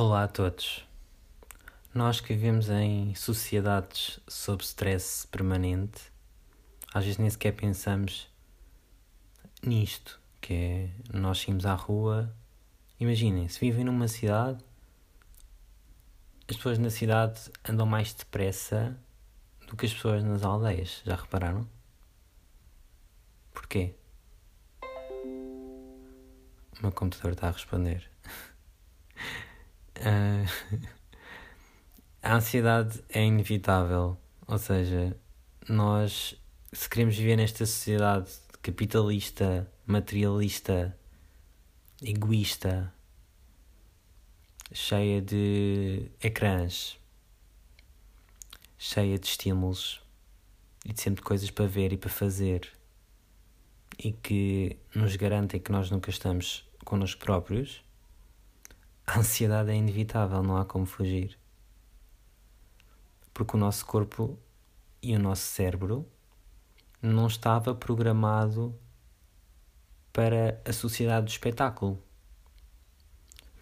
Olá a todos. Nós que vivemos em sociedades sob stress permanente, às vezes nem sequer pensamos nisto, que é nós saímos à rua. Imaginem, se vivem numa cidade, as pessoas na cidade andam mais depressa do que as pessoas nas aldeias. Já repararam? Porquê? O meu computador está a responder. Uh, a ansiedade é inevitável, ou seja, nós, se queremos viver nesta sociedade capitalista, materialista, egoísta, cheia de ecrãs, cheia de estímulos e de sempre coisas para ver e para fazer e que nos garantem que nós nunca estamos connosco próprios a ansiedade é inevitável, não há como fugir. Porque o nosso corpo e o nosso cérebro não estava programado para a sociedade do espetáculo.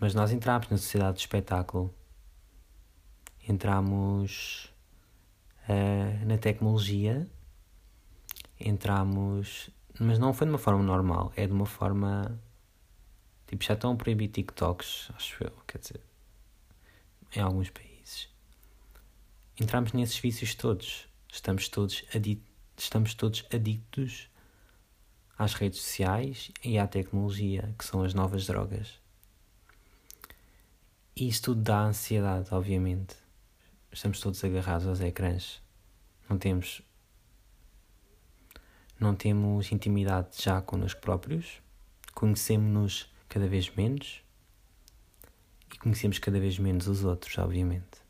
Mas nós entramos na sociedade do espetáculo. Entramos uh, na tecnologia, entramos, mas não foi de uma forma normal, é de uma forma Tipo, já estão a proibir TikToks, acho eu, quer dizer, em alguns países. Entramos nesses vícios todos. Estamos todos, estamos todos adictos às redes sociais e à tecnologia, que são as novas drogas. E isso tudo dá ansiedade, obviamente. Estamos todos agarrados aos ecrãs. Não temos não temos intimidade já connosco próprios, conhecemos-nos cada vez menos e conhecemos cada vez menos os outros, obviamente.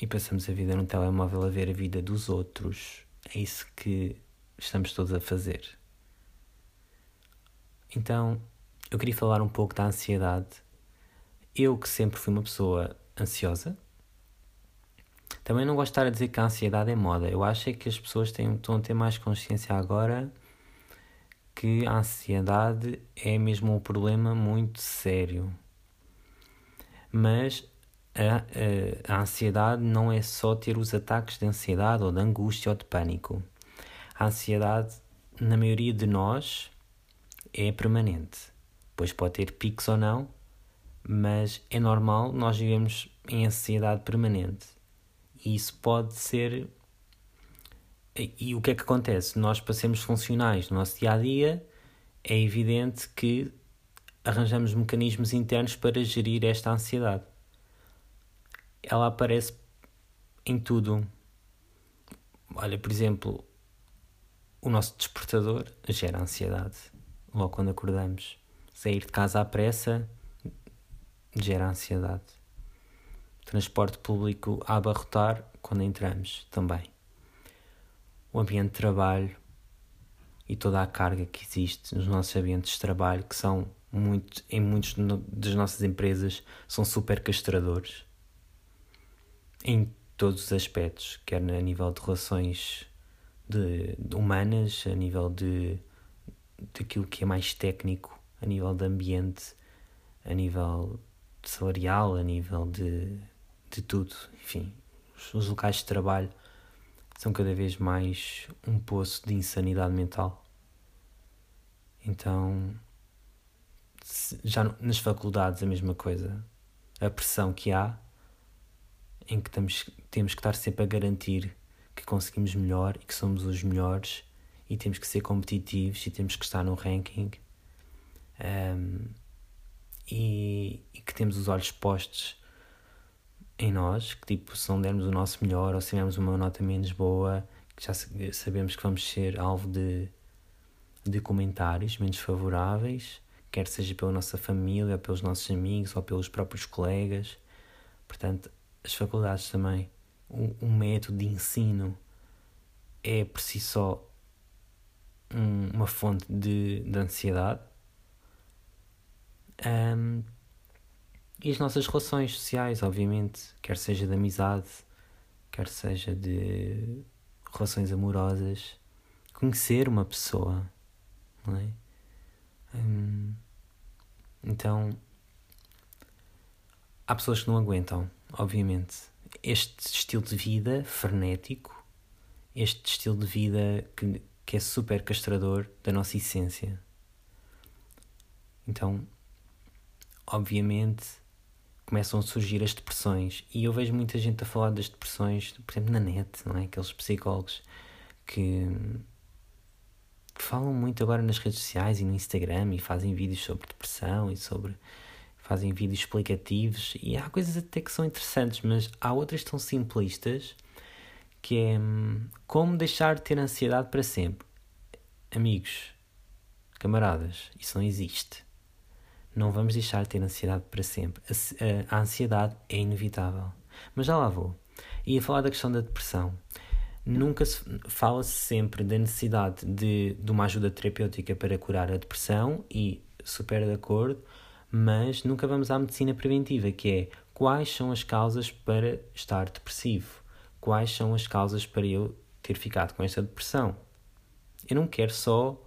E passamos a vida no telemóvel a ver a vida dos outros. É isso que estamos todos a fazer. Então, eu queria falar um pouco da ansiedade. Eu, que sempre fui uma pessoa ansiosa, também não gosto de estar a dizer que a ansiedade é moda. Eu acho é que as pessoas têm, estão a ter mais consciência agora que a ansiedade é mesmo um problema muito sério. Mas a, a, a, ansiedade não é só ter os ataques de ansiedade ou de angústia ou de pânico. A ansiedade, na maioria de nós, é permanente. Pois pode ter picos ou não, mas é normal nós vivemos em ansiedade permanente. E isso pode ser e, e o que é que acontece? Nós, para sermos funcionais no nosso dia a dia, é evidente que arranjamos mecanismos internos para gerir esta ansiedade. Ela aparece em tudo. Olha, por exemplo, o nosso despertador gera ansiedade logo quando acordamos. Sair de casa à pressa gera ansiedade. Transporte público a abarrotar quando entramos também o ambiente de trabalho e toda a carga que existe nos nossos ambientes de trabalho, que são muito, em muitas das nossas empresas, são super castradores em todos os aspectos, quer a nível de relações de, de humanas, a nível de daquilo que é mais técnico, a nível de ambiente, a nível salarial, a nível de, de tudo, enfim, os, os locais de trabalho são cada vez mais um poço de insanidade mental. Então, já nas faculdades a mesma coisa. A pressão que há, em que temos, temos que estar sempre a garantir que conseguimos melhor e que somos os melhores e temos que ser competitivos e temos que estar no ranking um, e, e que temos os olhos postos em nós, que tipo, se não dermos o nosso melhor ou se tivermos uma nota menos boa, que já sabemos que vamos ser alvo de, de comentários menos favoráveis, quer seja pela nossa família, pelos nossos amigos ou pelos próprios colegas. Portanto, as faculdades também, um, um método de ensino é por si só um, uma fonte de, de ansiedade. Um, e as nossas relações sociais, obviamente, quer seja de amizade, quer seja de relações amorosas, conhecer uma pessoa, não é? Hum, Então, há pessoas que não aguentam, obviamente, este estilo de vida frenético, este estilo de vida que, que é super castrador da nossa essência. Então, obviamente, começam a surgir as depressões. E eu vejo muita gente a falar das depressões, por exemplo, na net, não é? Aqueles psicólogos que falam muito agora nas redes sociais e no Instagram e fazem vídeos sobre depressão e sobre fazem vídeos explicativos e há coisas até que são interessantes, mas há outras tão simplistas que é hum, como deixar de ter ansiedade para sempre. Amigos, camaradas, isso não existe. Não vamos deixar de ter ansiedade para sempre. A, ansiedade é inevitável. Mas já lá vou. Ia falar da questão da depressão. Nunca se fala-se sempre da necessidade de, de uma ajuda terapêutica para curar a depressão e super de acordo, mas nunca vamos à medicina preventiva, que é quais são as causas para estar depressivo? Quais são as causas para eu ter ficado com esta depressão? Eu não quero só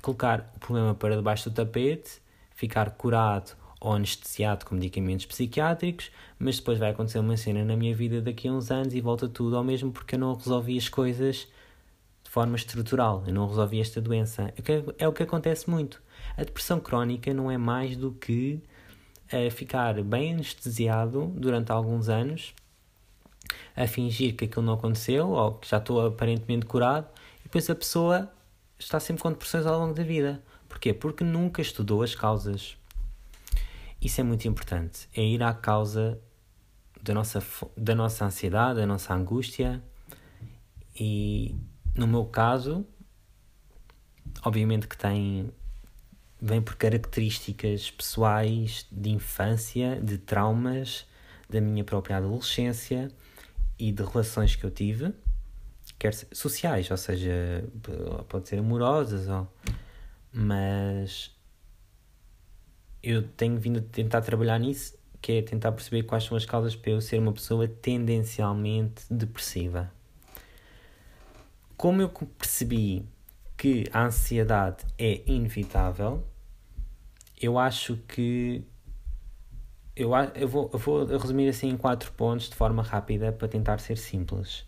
colocar o problema para debaixo do tapete ficar curado ou anestesiado com medicamentos psiquiátricos, mas depois vai acontecer uma cena na minha vida daqui a uns anos e volta tudo ao mesmo porque eu não resolvi as coisas de forma estrutural, eu não resolvi esta doença. É, é o que acontece muito. A depressão crónica não é mais do que uh, ficar bem anestesiado durante alguns anos, a fingir que aquilo não aconteceu ou que já estou aparentemente curado, e depois a pessoa está sempre com depressões ao longo da vida. Porquê? Porque nunca estudou as causas. Isso é muito importante. É ir à causa da nossa, da nossa ansiedade, da nossa angústia. E no meu caso, obviamente que tem vem por características pessoais de infância, de traumas da minha própria adolescência e de relações que eu tive, quer sociais, ou seja, pode ser amorosas ou mas eu tenho vindo a tentar trabalhar nisso, que é tentar perceber quais são as causas para eu ser uma pessoa tendencialmente depressiva. Como eu percebi que a ansiedade é inevitável, eu acho que eu, eu, vou, eu vou resumir assim em quatro pontos de forma rápida para tentar ser simples.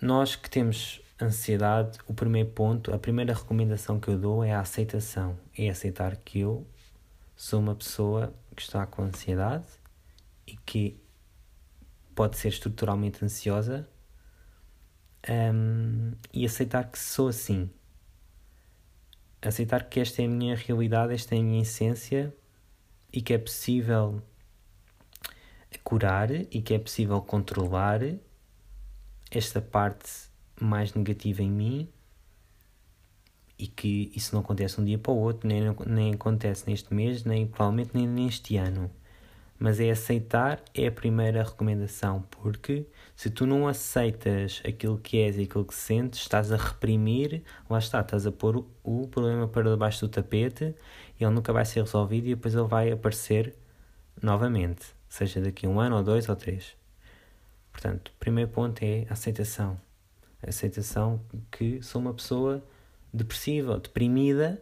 Nós que temos ansiedade, o primeiro ponto, a primeira recomendação que eu dou é a aceitação. É aceitar que eu sou uma pessoa que está com ansiedade e que pode ser estruturalmente ansiosa um, e aceitar que sou assim. Aceitar que esta é a minha realidade, esta é a minha essência e que é possível curar e que é possível controlar esta parte mais negativa em mim e que isso não acontece um dia para o outro, nem, nem acontece neste mês, nem provavelmente nem neste ano. Mas é aceitar, é a primeira recomendação, porque se tu não aceitas aquilo que és e aquilo que sentes, estás a reprimir, lá está, estás a pôr o problema para debaixo do tapete e ele nunca vai ser resolvido e depois ele vai aparecer novamente, seja daqui a um ano ou dois ou três. Portanto, o primeiro ponto é aceitação que sou uma pessoa depressiva deprimida,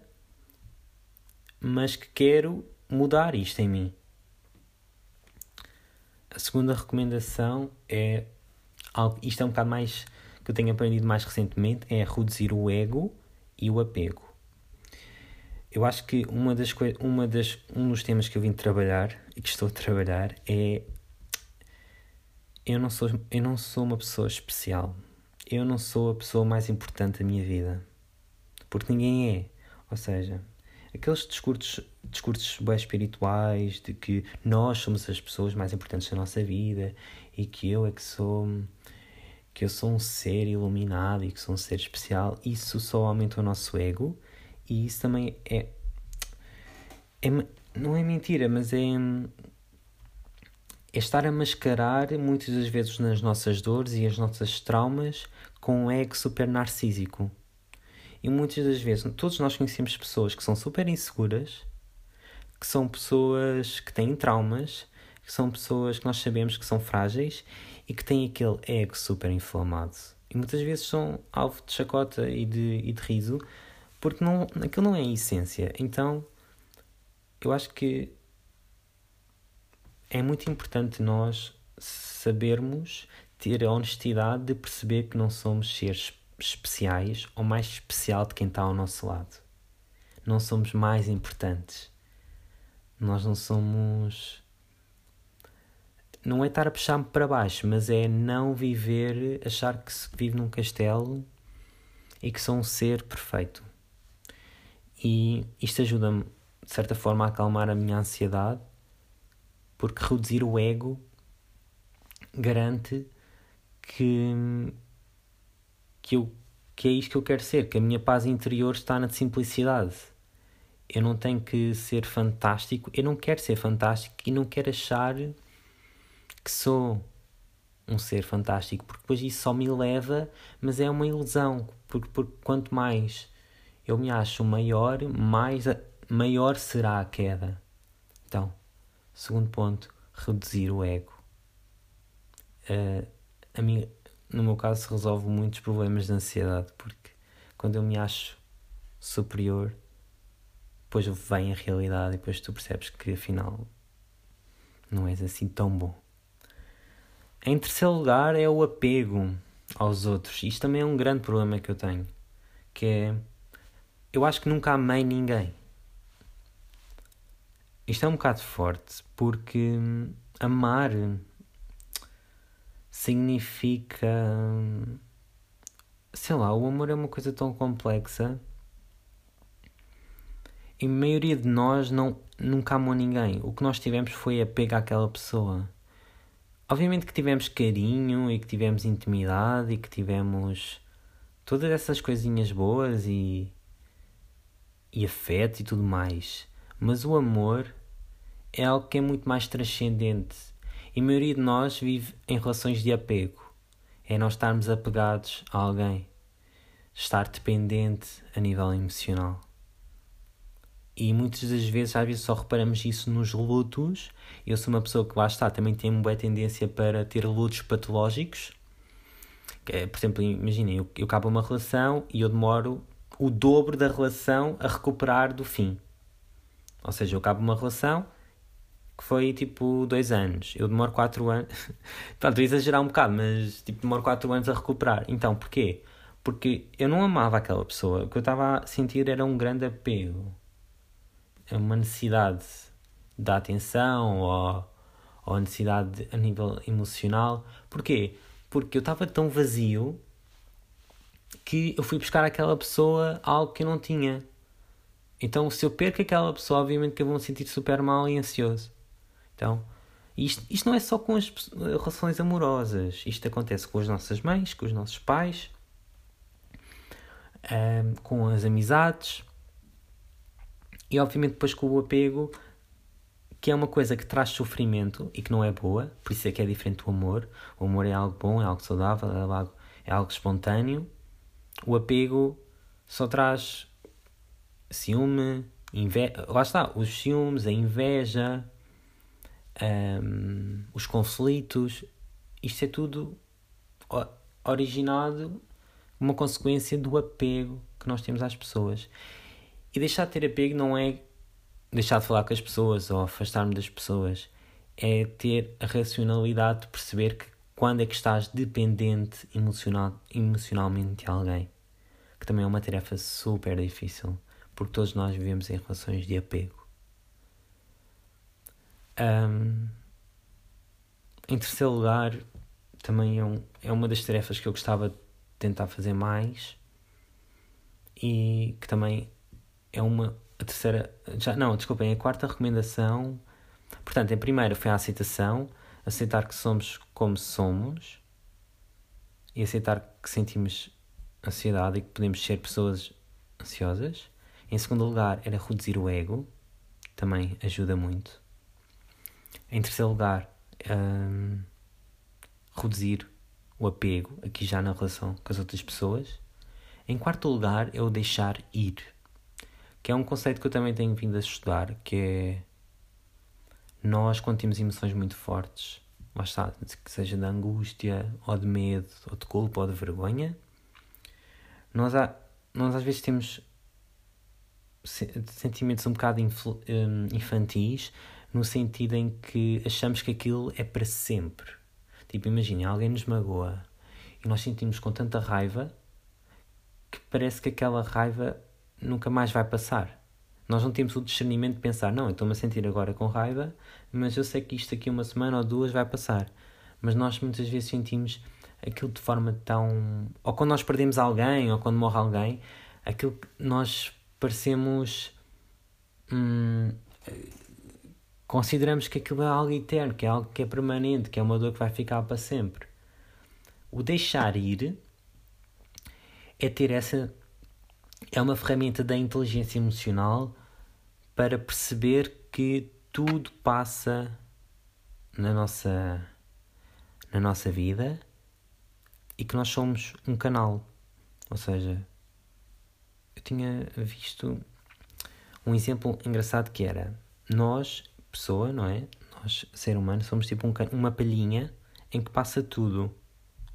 mas que quero mudar isto em mim. A segunda recomendação é algo, isto é um bocado mais que eu tenho aprendido mais recentemente, é reduzir o ego e o apego. Eu acho que uma das uma das um dos temas que eu vim trabalhar e que estou a trabalhar é eu não sou eu não sou uma pessoa especial eu não sou a pessoa mais importante da minha vida. Porque ninguém é. Ou seja, aqueles discursos, discursos bem espirituais de que nós somos as pessoas mais importantes da nossa vida e que eu é que sou que eu sou um ser iluminado e que sou um ser especial, isso só aumenta o nosso ego e isso também é, é não é mentira, mas é é estar a mascarar muitas das vezes nas nossas dores e as nossas traumas com um ego super narcísico. E muitas das vezes, todos nós conhecemos pessoas que são super inseguras, que são pessoas que têm traumas, que são pessoas que nós sabemos que são frágeis e que têm aquele ego super inflamado. E muitas vezes são alvo de chacota e de, e de riso, porque não, aquilo não é a essência. Então, eu acho que é muito importante nós sabermos ter a honestidade de perceber que não somos seres especiais ou mais especial de quem está ao nosso lado. Não somos mais importantes. Nós não somos. Não é estar a puxar-me para baixo, mas é não viver, achar que se vive num castelo e que sou um ser perfeito. E isto ajuda-me, de certa forma, a acalmar a minha ansiedade, porque reduzir o ego garante que, que, eu, que é isto que eu quero ser, que a minha paz interior está na simplicidade. Eu não tenho que ser fantástico, eu não quero ser fantástico e não quero achar que sou um ser fantástico, porque depois isso só me leva, mas é uma ilusão, porque, porque quanto mais eu me acho maior, mais maior será a queda. Então, segundo ponto, reduzir o ego. Uh, a mim, no meu caso, resolve muitos problemas de ansiedade, porque quando eu me acho superior, depois vem a realidade e depois tu percebes que afinal não és assim tão bom. Em terceiro lugar é o apego aos outros. Isto também é um grande problema que eu tenho, que é eu acho que nunca amei ninguém. Isto é um bocado forte porque amar significa. Sei lá, o amor é uma coisa tão complexa e a maioria de nós não, nunca amou ninguém. O que nós tivemos foi apego àquela pessoa. Obviamente que tivemos carinho e que tivemos intimidade e que tivemos todas essas coisinhas boas e, e afeto e tudo mais. Mas o amor é algo que é muito mais transcendente e a maioria de nós vive em relações de apego. É nós estarmos apegados a alguém, estar dependente a nível emocional. E muitas das vezes, às vezes, só reparamos isso nos lutos. Eu sou uma pessoa que lá está, também tem uma boa tendência para ter lutos patológicos. É, por exemplo, imaginem, eu, eu acabo uma relação e eu demoro o dobro da relação a recuperar do fim. Ou seja, eu acabo uma relação que foi tipo dois anos. Eu demoro quatro anos. Pronto, estou a exagerar um bocado, mas tipo, demoro quatro anos a recuperar. Então, porquê? Porque eu não amava aquela pessoa. O que eu estava a sentir era um grande apego. É uma necessidade da atenção ou, ou necessidade a nível emocional. Porquê? Porque eu estava tão vazio que eu fui buscar aquela pessoa algo que eu não tinha. Então, se eu perco aquela pessoa, obviamente que eu vou me sentir super mal e ansioso. Então, isto, isto não é só com as relações amorosas. Isto acontece com as nossas mães, com os nossos pais, um, com as amizades e, obviamente, depois com o apego, que é uma coisa que traz sofrimento e que não é boa, por isso é que é diferente do amor. O amor é algo bom, é algo saudável, é algo, é algo espontâneo. O apego só traz ciúme. Lá está, os ciúmes, a inveja, um, os conflitos, isto é tudo originado uma consequência do apego que nós temos às pessoas. E deixar de ter apego não é deixar de falar com as pessoas ou afastar-me das pessoas, é ter a racionalidade de perceber que quando é que estás dependente emocional, emocionalmente de alguém, que também é uma tarefa super difícil, porque todos nós vivemos em relações de apego. Um, em terceiro lugar, também é, um, é uma das tarefas que eu gostava de tentar fazer mais e que também é uma a terceira já não desculpem a quarta recomendação. Portanto a primeira foi a aceitação aceitar que somos como somos e aceitar que sentimos ansiedade e que podemos ser pessoas ansiosas. Em segundo lugar era reduzir o ego também ajuda muito em terceiro lugar, um, reduzir o apego, aqui já na relação com as outras pessoas. Em quarto lugar, é o deixar ir, que é um conceito que eu também tenho vindo a estudar, que é nós, quando temos emoções muito fortes, lá que seja de angústia, ou de medo, ou de culpa, ou de vergonha, nós, há, nós às vezes temos sentimentos um bocado hum, infantis, no sentido em que achamos que aquilo é para sempre. Tipo, imaginem, alguém nos magoa e nós sentimos com tanta raiva que parece que aquela raiva nunca mais vai passar. Nós não temos o discernimento de pensar, não, eu estou-me a sentir agora com raiva, mas eu sei que isto aqui uma semana ou duas vai passar. Mas nós muitas vezes sentimos aquilo de forma tão. Ou quando nós perdemos alguém, ou quando morre alguém, aquilo que nós parecemos. Hum, consideramos que aquilo é algo eterno, que é algo que é permanente, que é uma dor que vai ficar para sempre. O deixar ir é ter essa. É uma ferramenta da inteligência emocional para perceber que tudo passa na nossa, na nossa vida e que nós somos um canal. Ou seja, eu tinha visto um exemplo engraçado que era nós, pessoa, não é? Nós, ser humano, somos tipo um uma palhinha em que passa tudo.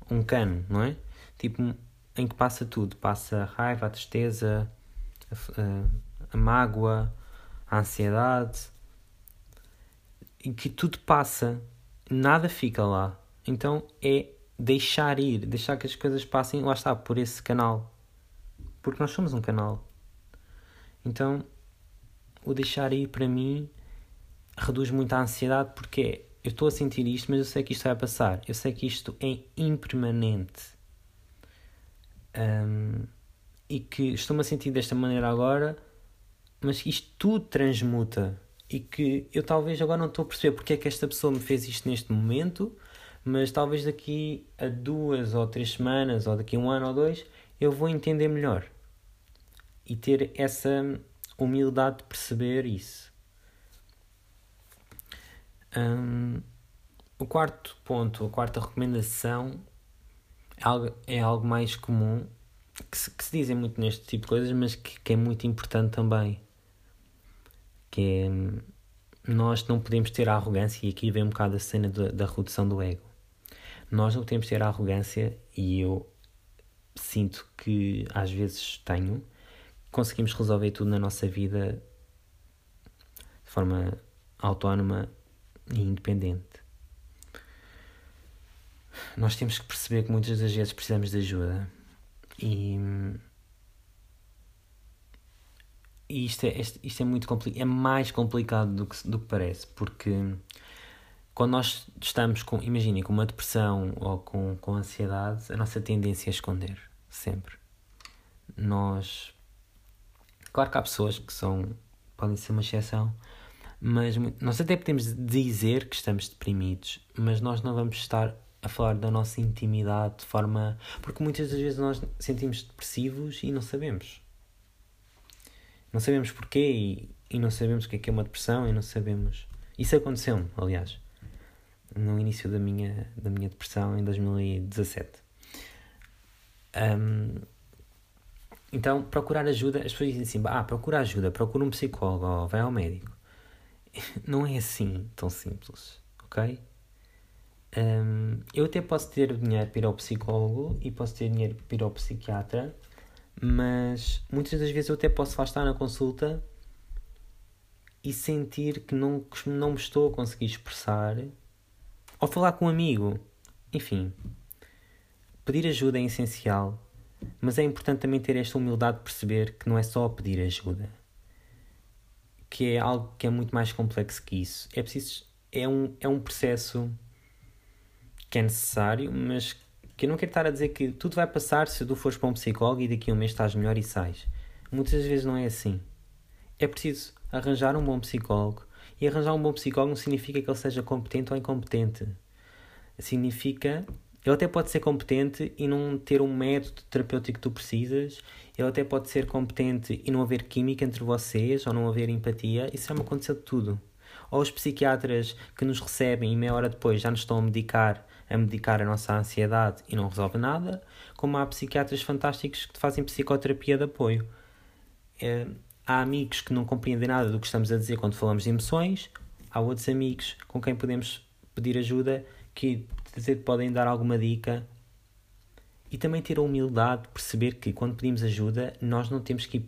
Um cano, não é? Tipo, em que passa tudo. Passa a raiva, a tristeza, a, a, a mágoa, a ansiedade. E que tudo passa. Nada fica lá. Então é deixar ir, deixar que as coisas passem, lá está, por esse canal. Porque nós somos um canal. Então, o deixar ir para mim reduz muito a ansiedade porque eu estou a sentir isto, mas eu sei que isto vai passar. Eu sei que isto é impermanente. Um, e que estou-me a sentir desta maneira agora, mas isto tudo transmuta. E que eu talvez agora não estou a perceber porque é que esta pessoa me fez isto neste momento, mas talvez daqui a duas ou três semanas, ou daqui a um ano ou dois, eu vou entender melhor. E ter essa humildade de perceber isso. Um, o quarto ponto, a quarta recomendação é algo, é algo mais comum que se, que se dizem muito neste tipo de coisas, mas que, que é muito importante também. Que é nós não podemos ter a arrogância, e aqui vem um bocado a cena da, da redução do ego. Nós não temos ter a arrogância, e eu sinto que às vezes tenho, conseguimos resolver tudo na nossa vida de forma autónoma e independente. Nós temos que perceber que muitas das vezes precisamos de ajuda e, e isto, é, isto é muito complicado, é mais complicado do que, do que parece, porque quando nós estamos com, imaginem, com uma depressão ou com, com ansiedade, a nossa tendência é esconder, sempre. Nós, claro que há pessoas que são, podem ser uma exceção, mas nós até podemos dizer que estamos deprimidos, mas nós não vamos estar a falar da nossa intimidade de forma. Porque muitas das vezes nós sentimos depressivos e não sabemos. Não sabemos porquê e, e não sabemos o que é, que é uma depressão e não sabemos. Isso aconteceu-me, aliás, no início da minha, da minha depressão em 2017. Um, então, procurar ajuda, as pessoas dizem assim: ah, procura ajuda, procura um psicólogo, ou vai ao médico. não é assim tão simples, ok? Um, eu até posso ter dinheiro para ir ao psicólogo e posso ter dinheiro para ir ao psiquiatra, mas muitas das vezes eu até posso lá estar na consulta e sentir que não, que não me estou a conseguir expressar ou falar com um amigo. Enfim, pedir ajuda é essencial, mas é importante também ter esta humildade de perceber que não é só pedir ajuda que é algo que é muito mais complexo que isso. É preciso. É um, é um processo que é necessário, mas que eu não quero estar a dizer que tudo vai passar se tu fores para um psicólogo e daqui a um mês estás melhor e sais. Muitas vezes não é assim. É preciso arranjar um bom psicólogo. E arranjar um bom psicólogo não significa que ele seja competente ou incompetente. Significa. Ele até pode ser competente e não ter um método terapêutico que tu precisas ele até pode ser competente e não haver química entre vocês, ou não haver empatia, isso já me aconteceu de tudo. Ou os psiquiatras que nos recebem e meia hora depois já nos estão a medicar, a medicar a nossa ansiedade e não resolve nada, como há psiquiatras fantásticos que fazem psicoterapia de apoio. É, há amigos que não compreendem nada do que estamos a dizer quando falamos de emoções, há outros amigos com quem podemos pedir ajuda que podem dar alguma dica e também ter a humildade de perceber que quando pedimos ajuda, nós não temos que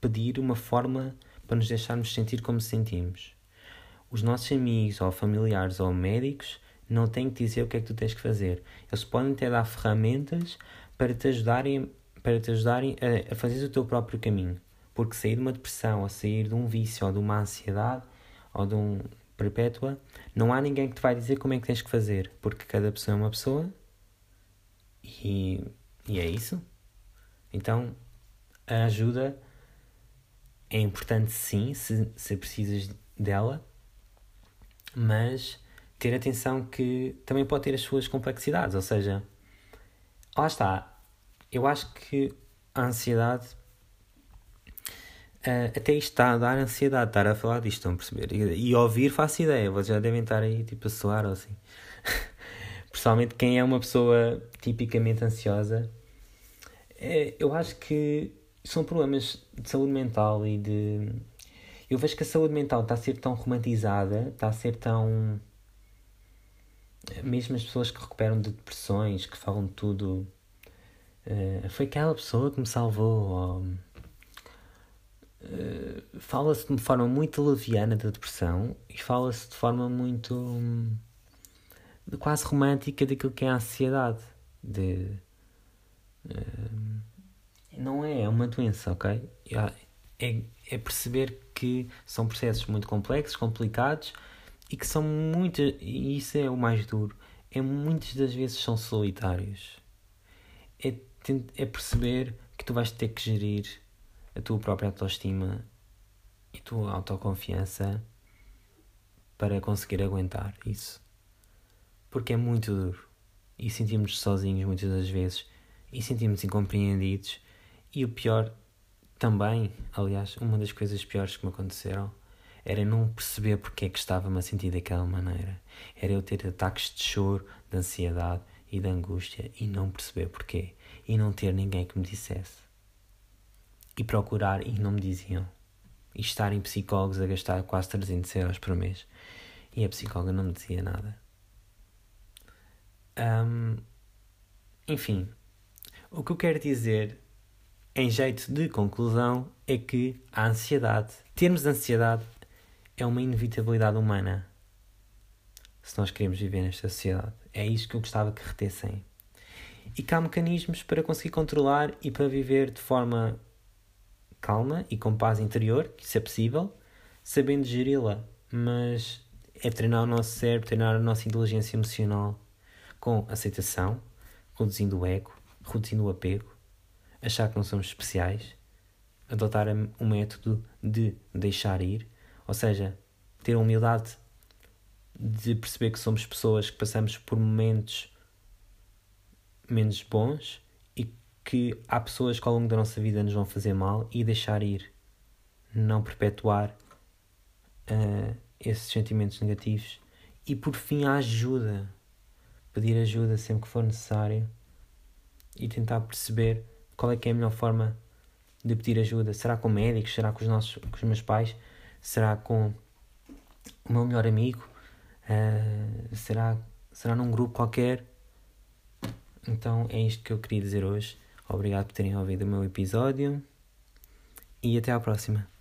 pedir uma forma para nos deixarmos sentir como sentimos. Os nossos amigos, ou familiares, ou médicos não têm que dizer o que é que tu tens que fazer. Eles podem até dar ferramentas para te ajudarem, para te ajudarem a, a fazer o teu próprio caminho. Porque sair de uma depressão, ou sair de um vício, ou de uma ansiedade, ou de um perpétua, não há ninguém que te vai dizer como é que tens que fazer. Porque cada pessoa é uma pessoa e, e é isso. Então, a ajuda é importante sim, se, se precisas dela, mas ter atenção que também pode ter as suas complexidades, ou seja, lá está, eu acho que a ansiedade uh, até isto está a dar ansiedade, estar a falar disto, estão a perceber? E, e ouvir faço ideia, vocês já devem estar aí tipo a soar ou assim. Principalmente quem é uma pessoa tipicamente ansiosa, é, eu acho que são problemas de saúde mental e de. Eu vejo que a saúde mental está a ser tão romantizada, está a ser tão. Mesmo as pessoas que recuperam de depressões, que falam de tudo. Uh, foi aquela pessoa que me salvou. Ou, uh, fala-se de uma forma muito leviana da depressão e fala-se de forma muito. Um, quase romântica daquilo que é a ansiedade. De. Uh, não é, é uma doença, ok? É, é perceber que são processos muito complexos, complicados e que são muitas, e isso é o mais duro, é muitas das vezes são solitários. É, é perceber que tu vais ter que gerir a tua própria autoestima e tua autoconfiança para conseguir aguentar isso. Porque é muito duro e sentimos-nos sozinhos muitas das vezes e sentimos incompreendidos e o pior também, aliás, uma das coisas piores que me aconteceram era não perceber porque é que estava-me a sentir daquela maneira. Era eu ter ataques de choro, de ansiedade e de angústia e não perceber porquê. E não ter ninguém que me dissesse. E procurar e não me diziam. E estar em psicólogos a gastar quase 300 euros por mês. E a psicóloga não me dizia nada. Um, enfim, o que eu quero dizer em jeito de conclusão, é que a ansiedade, termos ansiedade, é uma inevitabilidade humana. Se nós queremos viver nesta sociedade. É isto que eu gostava que retessem. E que há mecanismos para conseguir controlar e para viver de forma calma e com paz interior, que isso é possível, sabendo geri-la. Mas é treinar o nosso cérebro, treinar a nossa inteligência emocional com aceitação, reduzindo o ego, reduzindo o apego, achar que não somos especiais, adotar o método de deixar ir, ou seja, ter a humildade de perceber que somos pessoas que passamos por momentos menos bons que há pessoas que ao longo da nossa vida nos vão fazer mal e deixar ir, não perpetuar uh, esses sentimentos negativos e por fim a ajuda, pedir ajuda sempre que for necessário e tentar perceber qual é que é a melhor forma de pedir ajuda? Será com médicos? Será com os, nossos, com os meus pais? Será com o meu melhor amigo? Uh, será, será num grupo qualquer? Então é isto que eu queria dizer hoje. Obrigado por terem ouvido o meu episódio e até à próxima.